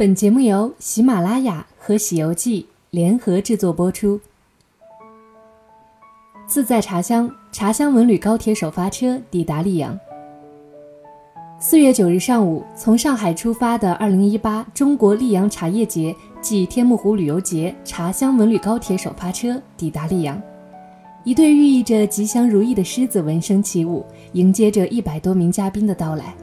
本节目由喜马拉雅和《喜游记》联合制作播出。自在茶香，茶香文旅高铁首发车抵达溧阳。四月九日上午，从上海出发的二零一八中国溧阳茶叶节暨天目湖旅游节茶香文旅高铁首发车抵达溧阳，一对寓意着吉祥如意的狮子闻声起舞，迎接着一百多名嘉宾的到来。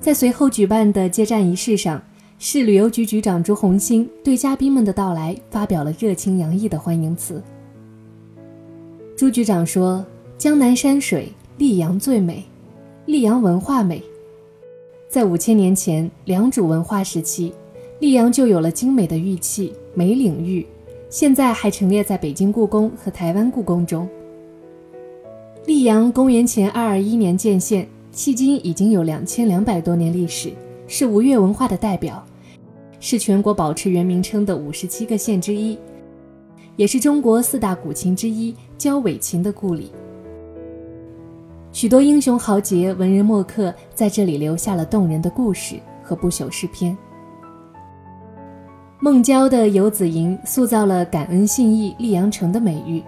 在随后举办的接站仪式上，市旅游局局长朱红星对嘉宾们的到来发表了热情洋溢的欢迎词。朱局长说：“江南山水，溧阳最美；溧阳文化美。在五千年前，良渚文化时期，溧阳就有了精美的玉器、美领域，现在还陈列在北京故宫和台湾故宫中。溧阳公元前二二一年建县，迄今已经有两千两百多年历史，是吴越文化的代表。”是全国保持原名称的五十七个县之一，也是中国四大古琴之一焦尾琴的故里。许多英雄豪杰、文人墨客在这里留下了动人的故事和不朽诗篇。孟郊的《游子吟》塑造了感恩信义溧阳城的美誉。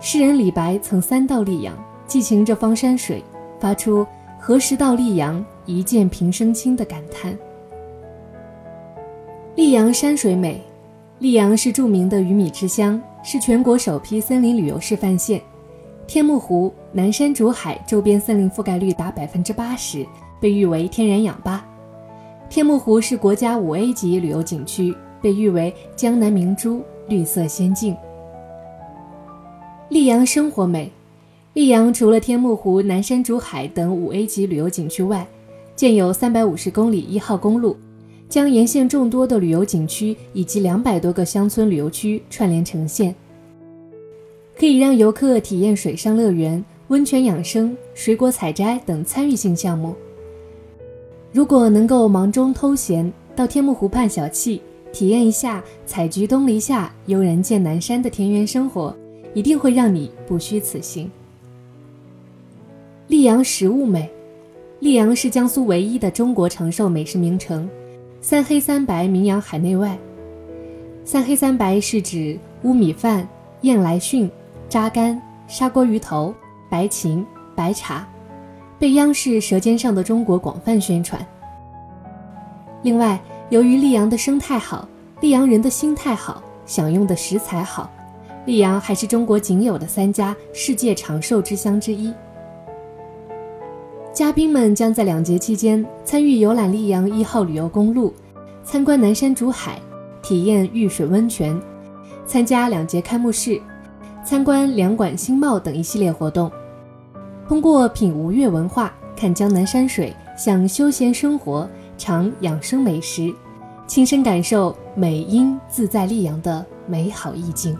诗人李白曾三到溧阳，寄情这方山水，发出“何时到溧阳，一见平生卿”的感叹。溧阳山水美，溧阳是著名的鱼米之乡，是全国首批森林旅游示范县。天目湖、南山竹海周边森林覆盖率达百分之八十，被誉为天然氧吧。天目湖是国家五 A 级旅游景区，被誉为江南明珠，绿色仙境。溧阳生活美，溧阳除了天目湖、南山竹海等五 A 级旅游景区外，建有三百五十公里一号公路。将沿线众多的旅游景区以及两百多个乡村旅游区串联成线，可以让游客体验水上乐园、温泉养生、水果采摘等参与性项目。如果能够忙中偷闲，到天目湖畔小憩，体验一下采菊东篱下，悠然见南山的田园生活，一定会让你不虚此行。溧阳食物美，溧阳是江苏唯一的中国长寿美食名城。三黑三白名扬海内外。三黑三白是指乌米饭、燕来训、扎干、砂锅鱼头、白芹、白茶，被央视《舌尖上的中国》广泛宣传。另外，由于溧阳的生态好，溧阳人的心态好，享用的食材好，溧阳还是中国仅有的三家世界长寿之乡之一。嘉宾们将在两节期间参与游览溧阳一号旅游公路，参观南山竹海，体验玉水温泉，参加两节开幕式，参观两馆新貌等一系列活动。通过品吴越文化，看江南山水，享休闲生活，尝养生美食，亲身感受美音自在溧阳的美好意境。